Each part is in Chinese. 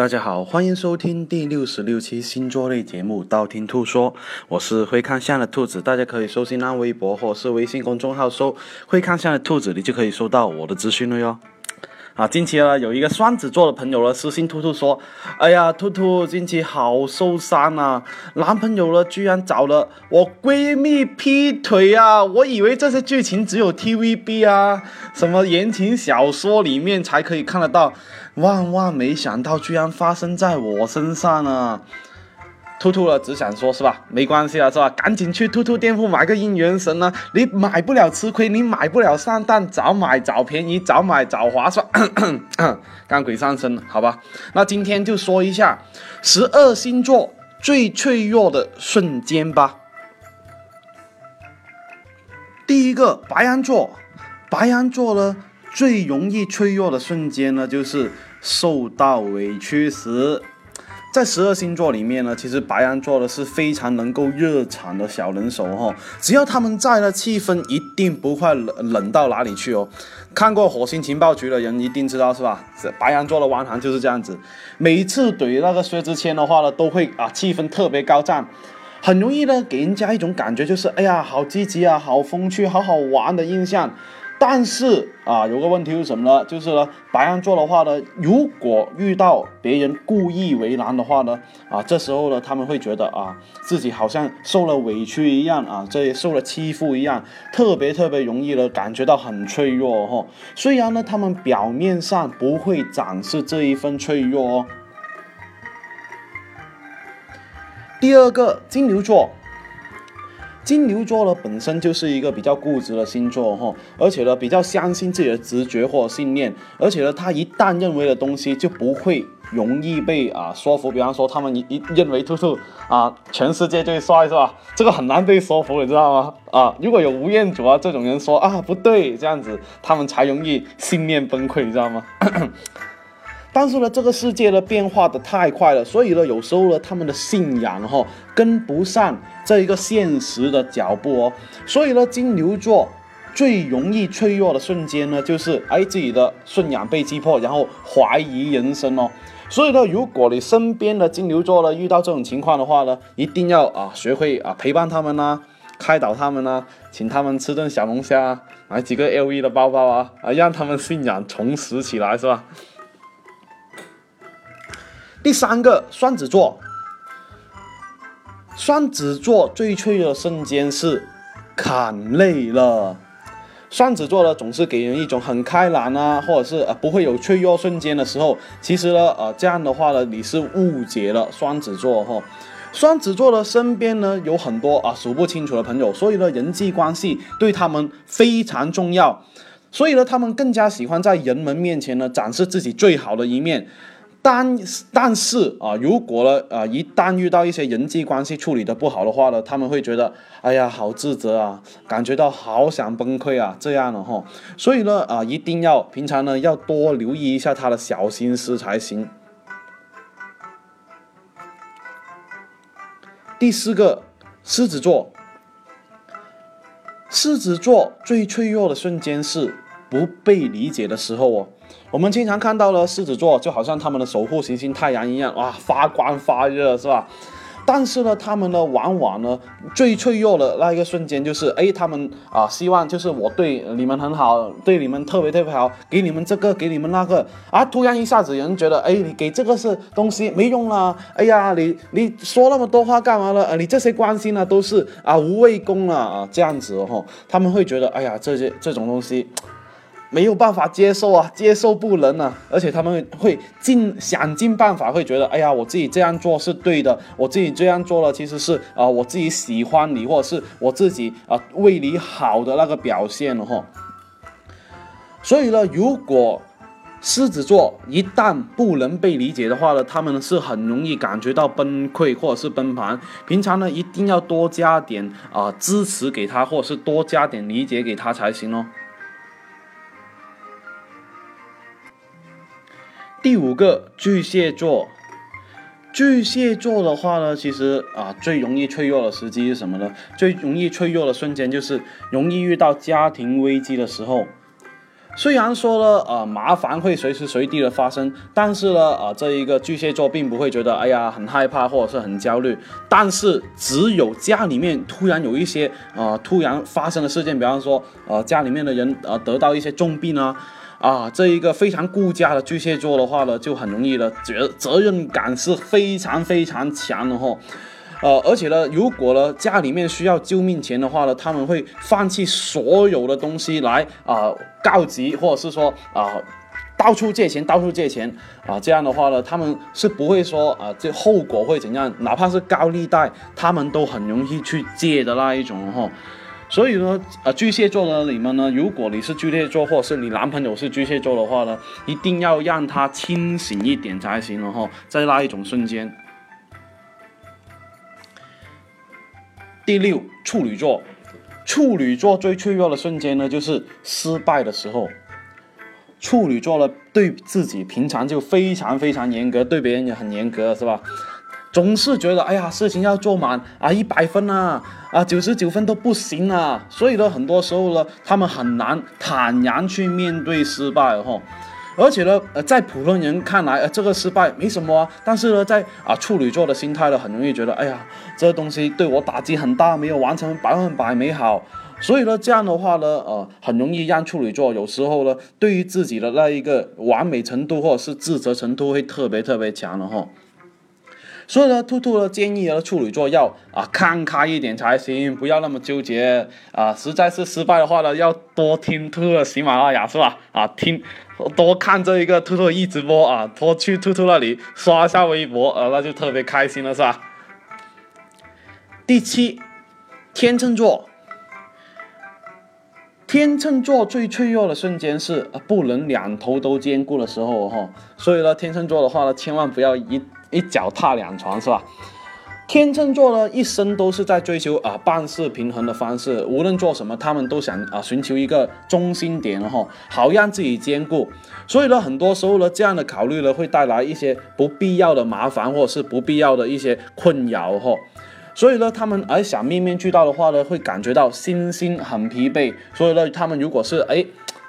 大家好，欢迎收听第六十六期星座类节目《道听途说》，我是会看相的兔子，大家可以搜新浪微博或是微信公众号搜“会看相的兔子”，你就可以收到我的资讯了哟。啊，近期呢，有一个双子座的朋友呢私信兔兔说：“哎呀，兔兔近期好受伤啊，男朋友呢居然找了我闺蜜劈腿啊！我以为这些剧情只有 TVB 啊，什么言情小说里面才可以看得到，万万没想到居然发生在我身上啊！”兔兔了，只想说是吧？没关系了，是吧？赶紧去兔兔店铺买个姻缘绳呢！你买不了吃亏，你买不了上当，早买早便宜，早买早划算。干鬼上身了，好吧？那今天就说一下十二星座最脆弱的瞬间吧。第一个白羊座，白羊座呢最容易脆弱的瞬间呢，就是受到委屈时。在十二星座里面呢，其实白羊座的是非常能够热场的小能手哈，只要他们在呢，气氛一定不会冷冷到哪里去哦。看过火星情报局的人一定知道是吧？白羊座的王涵就是这样子，每一次怼那个薛之谦的话呢，都会啊气氛特别高涨，很容易呢给人家一种感觉就是哎呀好积极啊，好风趣，好好玩的印象。但是啊，有个问题是什么呢？就是呢，白羊座的话呢，如果遇到别人故意为难的话呢，啊，这时候呢，他们会觉得啊，自己好像受了委屈一样啊，这受了欺负一样，特别特别容易的感觉到很脆弱哈。虽然呢，他们表面上不会展示这一份脆弱哦。第二个，金牛座。金牛座呢，本身就是一个比较固执的星座哈，而且呢，比较相信自己的直觉或信念，而且呢，他一旦认为的东西就不会容易被啊说服。比方说，他们一一认为兔兔啊，全世界最帅是吧？这个很难被说服，你知道吗？啊，如果有吴彦祖啊这种人说啊不对，这样子他们才容易信念崩溃，你知道吗？但是呢，这个世界呢变化的太快了，所以呢，有时候呢，他们的信仰哈跟不上这一个现实的脚步哦。所以呢，金牛座最容易脆弱的瞬间呢，就是哎自己的信仰被击破，然后怀疑人生哦。所以呢，如果你身边的金牛座呢遇到这种情况的话呢，一定要啊学会啊陪伴他们呐，开导他们呐，请他们吃顿小龙虾，买几个 LV 的包包啊啊，让他们信仰重拾起来，是吧？第三个双子座，双子座最脆弱的瞬间是砍累了。双子座呢，总是给人一种很开朗啊，或者是呃不会有脆弱瞬间的时候。其实呢，呃这样的话呢，你是误解了双子座哈。双子座的身边呢有很多啊数不清楚的朋友，所以呢人际关系对他们非常重要。所以呢，他们更加喜欢在人们面前呢展示自己最好的一面。但但是啊，如果呢啊，一旦遇到一些人际关系处理的不好的话呢，他们会觉得哎呀，好自责啊，感觉到好想崩溃啊，这样的哈。所以呢啊，一定要平常呢要多留意一下他的小心思才行。第四个，狮子座，狮子座最脆弱的瞬间是不被理解的时候哦。我们经常看到了狮子座，就好像他们的守护行星太阳一样，哇，发光发热，是吧？但是呢，他们呢，往往呢，最脆弱的那一个瞬间，就是哎，他们啊，希望就是我对你们很好，对你们特别特别好，给你们这个，给你们那个，啊，突然一下子有人觉得，哎，你给这个是东西没用了，哎呀，你你说那么多话干嘛了？你这些关心呢，都是啊无谓功了啊，这样子哦，他们会觉得，哎呀，这些这种东西。没有办法接受啊，接受不能啊，而且他们会尽想尽办法，会觉得，哎呀，我自己这样做是对的，我自己这样做了，其实是啊，我自己喜欢你，或者是我自己啊为你好的那个表现了哈。所以呢，如果狮子座一旦不能被理解的话呢，他们是很容易感觉到崩溃或者是崩盘。平常呢，一定要多加点啊支持给他，或者是多加点理解给他才行哦。第五个巨蟹座，巨蟹座的话呢，其实啊，最容易脆弱的时机是什么呢？最容易脆弱的瞬间就是容易遇到家庭危机的时候。虽然说了，呃，麻烦会随时随地的发生，但是呢，啊，这一个巨蟹座并不会觉得，哎呀，很害怕或者是很焦虑。但是，只有家里面突然有一些，呃，突然发生的事件，比方说，呃，家里面的人，呃，得到一些重病啊，啊，这一个非常顾家的巨蟹座的话呢，就很容易的责责任感是非常非常强的哈。呃，而且呢，如果呢家里面需要救命钱的话呢，他们会放弃所有的东西来啊告急，或者是说啊到处借钱，到处借钱啊，这样的话呢，他们是不会说啊这后果会怎样，哪怕是高利贷，他们都很容易去借的那一种哈。所以呢，呃，巨蟹座的你们呢，如果你是巨蟹座，或是你男朋友是巨蟹座的话呢，一定要让他清醒一点才行了哈，在那一种瞬间。第六，处女座，处女座最脆弱的瞬间呢，就是失败的时候。处女座呢，对自己平常就非常非常严格，对别人也很严格，是吧？总是觉得，哎呀，事情要做满啊，一百分啊，啊，九十九分都不行啊。所以呢，很多时候呢，他们很难坦然去面对失败，哈。而且呢，呃，在普通人看来，呃，这个失败没什么啊。但是呢，在啊处女座的心态呢，很容易觉得，哎呀，这东西对我打击很大，没有完成百分百美好。所以呢，这样的话呢，呃，很容易让处女座有时候呢，对于自己的那一个完美程度或者是自责程度会特别特别强的哈。所以呢，兔兔的建议呢处女座要啊看开一点才行，不要那么纠结啊。实在是失败的话呢，要多听兔兔的喜马拉雅是吧？啊，听多看这一个兔兔一直播啊，多去兔兔那里刷一下微博啊，那就特别开心了是吧？第七，天秤座。天秤座最脆弱的瞬间是不能两头都兼顾的时候哈，所以呢，天秤座的话呢，千万不要一一脚踏两船是吧？天秤座呢，一生都是在追求啊办事平衡的方式，无论做什么，他们都想啊寻求一个中心点哈，好让自己兼顾。所以呢，很多时候呢，这样的考虑呢，会带来一些不必要的麻烦，或者是不必要的一些困扰哈。所以呢，他们而想面面俱到的话呢，会感觉到心心很疲惫。所以呢，他们如果是哎，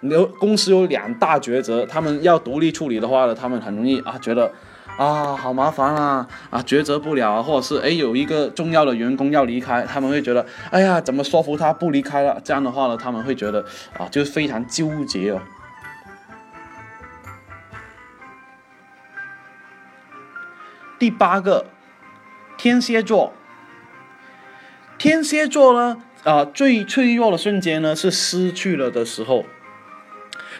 有公司有两大抉择，他们要独立处理的话呢，他们很容易啊觉得啊好麻烦啊啊抉择不了啊，或者是哎有一个重要的员工要离开，他们会觉得哎呀怎么说服他不离开了？这样的话呢，他们会觉得啊就是非常纠结哦。第八个，天蝎座。天蝎座呢，啊，最脆弱的瞬间呢是失去了的时候。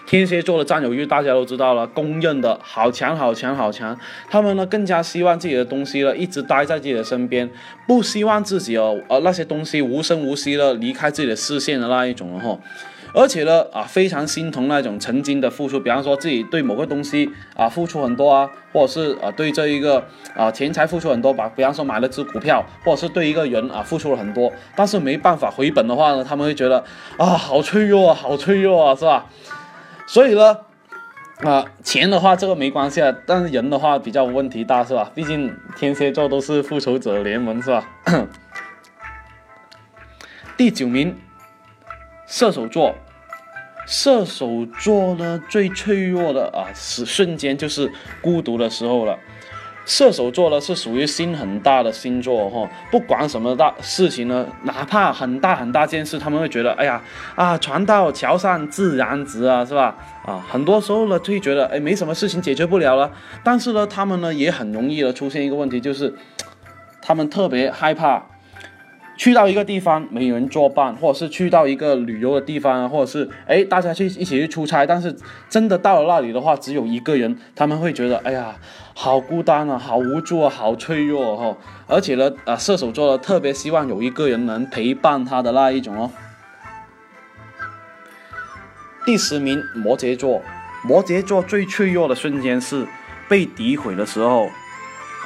天蝎座的占有欲大家都知道了，公认的好强好强好强。他们呢更加希望自己的东西呢一直待在自己的身边，不希望自己哦，呃那些东西无声无息的离开自己的视线的那一种了哈。而且呢，啊，非常心疼那种曾经的付出，比方说自己对某个东西啊付出很多啊，或者是啊对这一个啊钱财付出很多吧，比方说买了只股票，或者是对一个人啊付出了很多，但是没办法回本的话呢，他们会觉得啊好脆弱啊，好脆弱啊，是吧？所以呢，啊钱的话这个没关系啊，但是人的话比较问题大，是吧？毕竟天蝎座都是复仇者联盟，是吧？第九名，射手座。射手座呢，最脆弱的啊，是瞬间就是孤独的时候了。射手座呢是属于心很大的星座哈，不管什么大事情呢，哪怕很大很大件事，他们会觉得，哎呀啊，船到桥上自然直啊，是吧？啊，很多时候呢，就会觉得，哎，没什么事情解决不了了。但是呢，他们呢也很容易的出现一个问题，就是他们特别害怕。去到一个地方没人作伴，或者是去到一个旅游的地方啊，或者是哎大家去一起去出差，但是真的到了那里的话，只有一个人，他们会觉得哎呀，好孤单啊，好无助啊，好脆弱哈。而且呢，啊射手座的特别希望有一个人能陪伴他的那一种哦。第十名摩羯座，摩羯座最脆弱的瞬间是被诋毁的时候。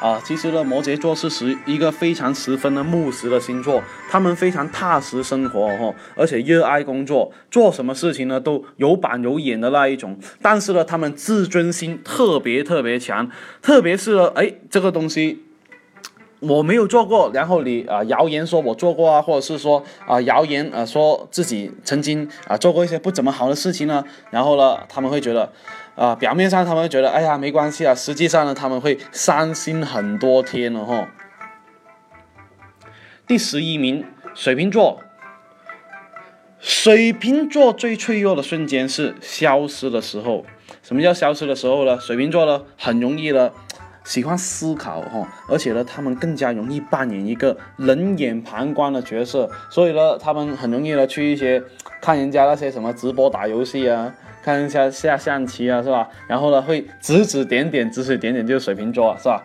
啊，其实呢，摩羯座是十一个非常十分的务实的星座，他们非常踏实生活哈，而且热爱工作，做什么事情呢都有板有眼的那一种。但是呢，他们自尊心特别特别强，特别是呢，哎，这个东西我没有做过，然后你啊谣言说我做过啊，或者是说啊谣言啊说自己曾经啊做过一些不怎么好的事情呢，然后呢他们会觉得啊表面上他们会觉得哎呀没关系啊，实际上呢他们会伤心很多天了哈。第十一名，水瓶座。水瓶座最脆弱的瞬间是消失的时候。什么叫消失的时候呢？水瓶座呢，很容易呢，喜欢思考哈，而且呢，他们更加容易扮演一个冷眼旁观的角色。所以呢，他们很容易呢去一些看人家那些什么直播打游戏啊，看一下下象棋啊，是吧？然后呢，会指指点点，指指点点，就是水瓶座，是吧？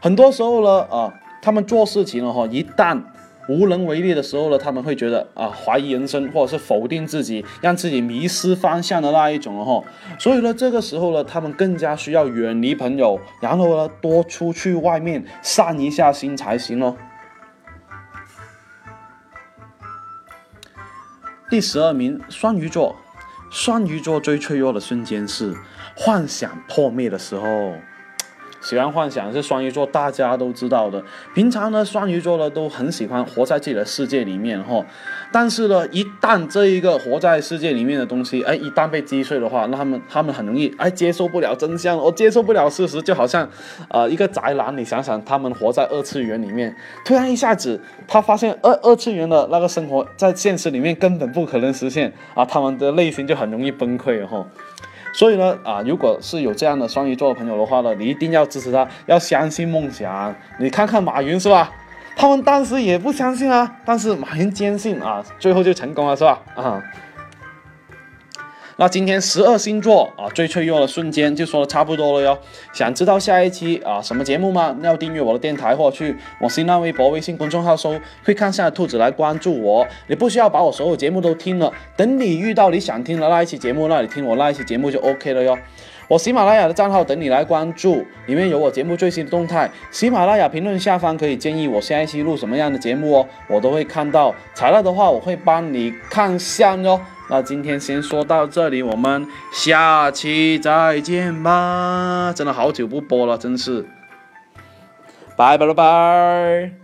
很多时候呢，啊，他们做事情了哈，一旦无能为力的时候呢，他们会觉得啊，怀疑人生，或者是否定自己，让自己迷失方向的那一种哦。所以呢，这个时候呢，他们更加需要远离朋友，然后呢，多出去外面散一下心才行哦。第十二名，双鱼座。双鱼座最脆弱的瞬间是幻想破灭的时候。喜欢幻想是双鱼座，大家都知道的。平常呢，双鱼座呢都很喜欢活在自己的世界里面哈。但是呢，一旦这一个活在世界里面的东西，哎，一旦被击碎的话，那他们他们很容易哎接受不了真相，我接受不了事实，就好像，呃，一个宅男，你想想，他们活在二次元里面，突然一下子他发现二二次元的那个生活在现实里面根本不可能实现啊，他们的内心就很容易崩溃哈。所以呢，啊，如果是有这样的双鱼座的朋友的话呢，你一定要支持他，要相信梦想。你看看马云是吧？他们当时也不相信啊，但是马云坚信啊，最后就成功了是吧？啊。那今天十二星座啊最脆弱的瞬间就说的差不多了哟。想知道下一期啊什么节目吗？要订阅我的电台或去我新浪微博、微信公众号搜“会看下的兔子”来关注我。你不需要把我所有节目都听了，等你遇到你想听的那一期节目，那你听我那一期节目就 OK 了哟。我喜马拉雅的账号等你来关注，里面有我节目最新的动态。喜马拉雅评论下方可以建议我下一期录什么样的节目哦，我都会看到。材料的话，我会帮你看相哟。那今天先说到这里，我们下期再见吧！真的好久不播了，真是，拜拜了拜。